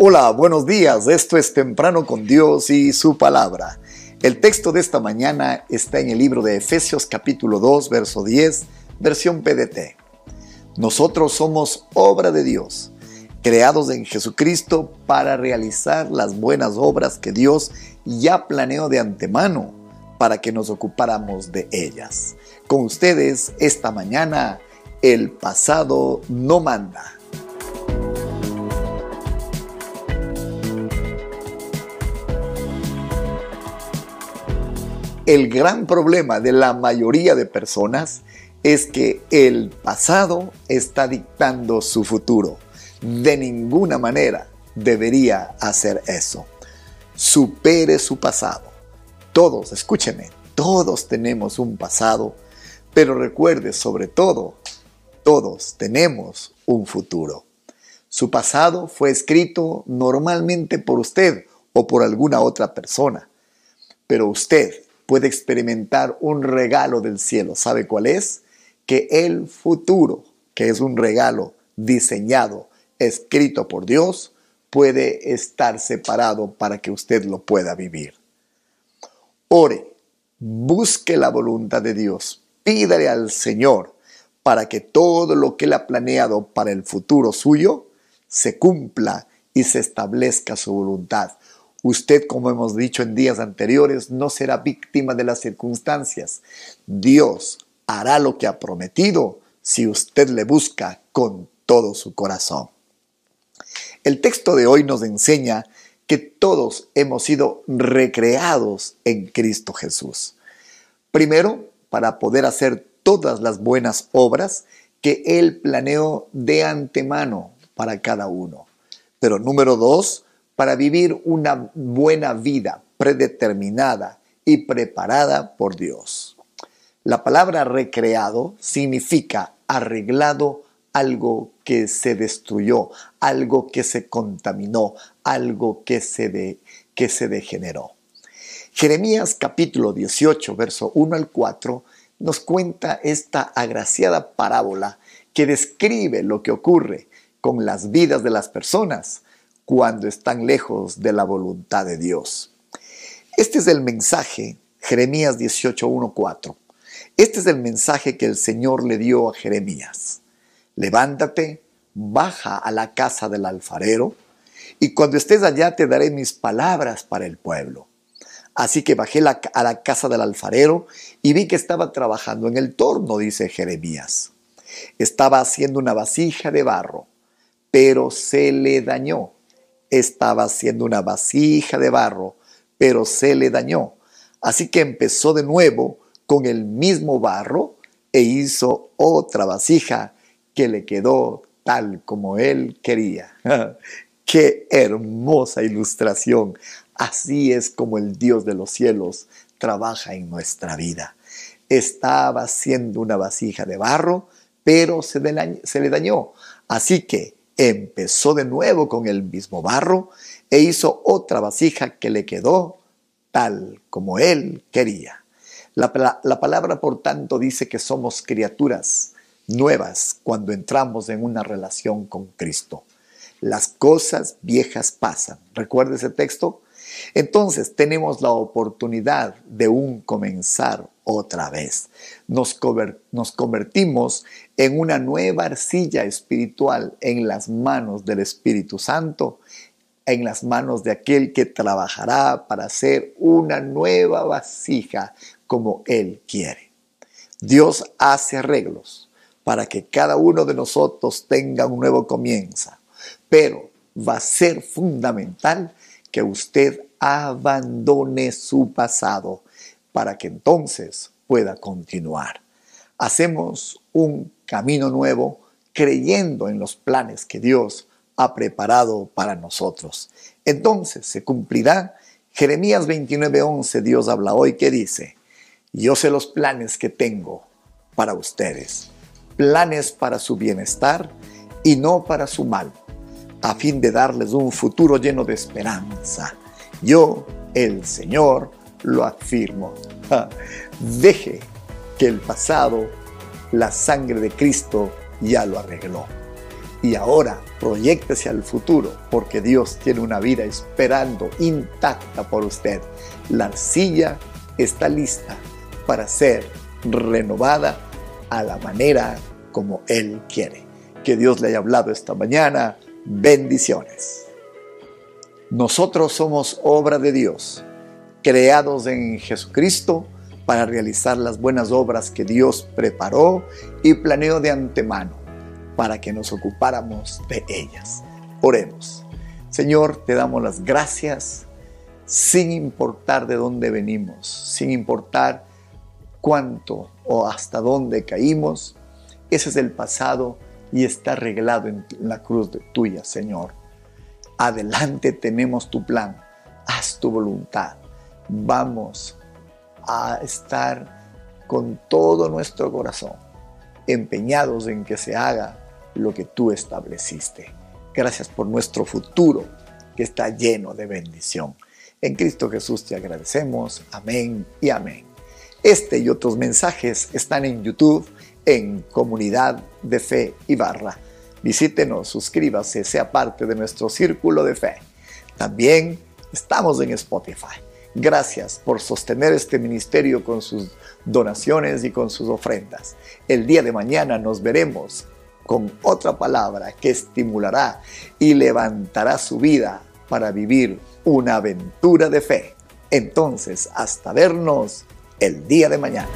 Hola, buenos días. Esto es Temprano con Dios y su palabra. El texto de esta mañana está en el libro de Efesios capítulo 2, verso 10, versión PDT. Nosotros somos obra de Dios, creados en Jesucristo para realizar las buenas obras que Dios ya planeó de antemano para que nos ocupáramos de ellas. Con ustedes esta mañana, el pasado no manda. El gran problema de la mayoría de personas es que el pasado está dictando su futuro. De ninguna manera debería hacer eso. Supere su pasado. Todos, escúcheme, todos tenemos un pasado, pero recuerde sobre todo, todos tenemos un futuro. Su pasado fue escrito normalmente por usted o por alguna otra persona, pero usted puede experimentar un regalo del cielo. ¿Sabe cuál es? Que el futuro, que es un regalo diseñado, escrito por Dios, puede estar separado para que usted lo pueda vivir. Ore, busque la voluntad de Dios, pídale al Señor para que todo lo que Él ha planeado para el futuro suyo se cumpla y se establezca su voluntad. Usted, como hemos dicho en días anteriores, no será víctima de las circunstancias. Dios hará lo que ha prometido si usted le busca con todo su corazón. El texto de hoy nos enseña que todos hemos sido recreados en Cristo Jesús. Primero, para poder hacer todas las buenas obras que Él planeó de antemano para cada uno. Pero número dos, para vivir una buena vida predeterminada y preparada por Dios. La palabra recreado significa arreglado algo que se destruyó, algo que se contaminó, algo que se, de, que se degeneró. Jeremías capítulo 18, verso 1 al 4, nos cuenta esta agraciada parábola que describe lo que ocurre con las vidas de las personas cuando están lejos de la voluntad de Dios. Este es el mensaje, Jeremías 18.1.4. Este es el mensaje que el Señor le dio a Jeremías. Levántate, baja a la casa del alfarero, y cuando estés allá te daré mis palabras para el pueblo. Así que bajé a la casa del alfarero y vi que estaba trabajando en el torno, dice Jeremías. Estaba haciendo una vasija de barro, pero se le dañó estaba haciendo una vasija de barro, pero se le dañó. Así que empezó de nuevo con el mismo barro e hizo otra vasija que le quedó tal como él quería. Qué hermosa ilustración. Así es como el Dios de los cielos trabaja en nuestra vida. Estaba haciendo una vasija de barro, pero se, le dañó. Así que empezó de nuevo con el mismo barro e hizo otra vasija que le quedó tal como él quería. La, palabra, por tanto, dice que somos criaturas nuevas cuando entramos en una relación con Cristo. Las cosas viejas pasan. ¿Recuerda ese texto? Entonces tenemos la oportunidad de un comenzar otra vez. Nos, nos convertimos en una nueva arcilla espiritual en las manos del Espíritu Santo, en las manos de aquel que trabajará para hacer una nueva vasija como Él quiere. Dios hace arreglos para que cada uno de nosotros tenga un nuevo comienzo, pero va a ser fundamental que usted abandone su pasado para que entonces pueda continuar. Hacemos un camino nuevo creyendo en los planes que Dios ha preparado para nosotros. Entonces se cumplirá Jeremías 29:11, Dios habla hoy que dice, yo sé los planes que tengo para ustedes, planes para su bienestar y no para su mal a fin de darles un futuro lleno de esperanza. Yo, el Señor, lo afirmo. Deje que el pasado, la sangre de Cristo, ya lo arregló. Y ahora proyectese al futuro porque Dios tiene una vida esperando intacta por usted. La arcilla está lista para ser renovada a la manera como Él quiere. Que Dios le haya hablado esta mañana. Bendiciones. Nosotros somos obra de Dios, creados en Jesucristo para realizar las buenas obras que Dios preparó y planeó de antemano para que nos ocupáramos de ellas. Oremos. Señor, te damos las gracias sin importar de dónde venimos, sin importar cuánto o hasta dónde caímos. Ese es el pasado y está arreglado en la cruz de tuya, Señor. Adelante tenemos tu plan, haz tu voluntad. Vamos a estar con todo nuestro corazón empeñados en que se haga lo que tú estableciste. Gracias por nuestro futuro que está lleno de bendición. En Cristo Jesús te agradecemos. Amén y amén. Este y otros mensajes están en YouTube en Comunidad de Fe y Barra Visítenos, suscríbase, sea parte de nuestro círculo de fe. También estamos en Spotify. Gracias por sostener este ministerio con sus donaciones y con sus ofrendas. El día de mañana nos veremos con otra palabra que estimulará y levantará su vida para vivir una aventura de fe. Entonces, hasta vernos el día de mañana.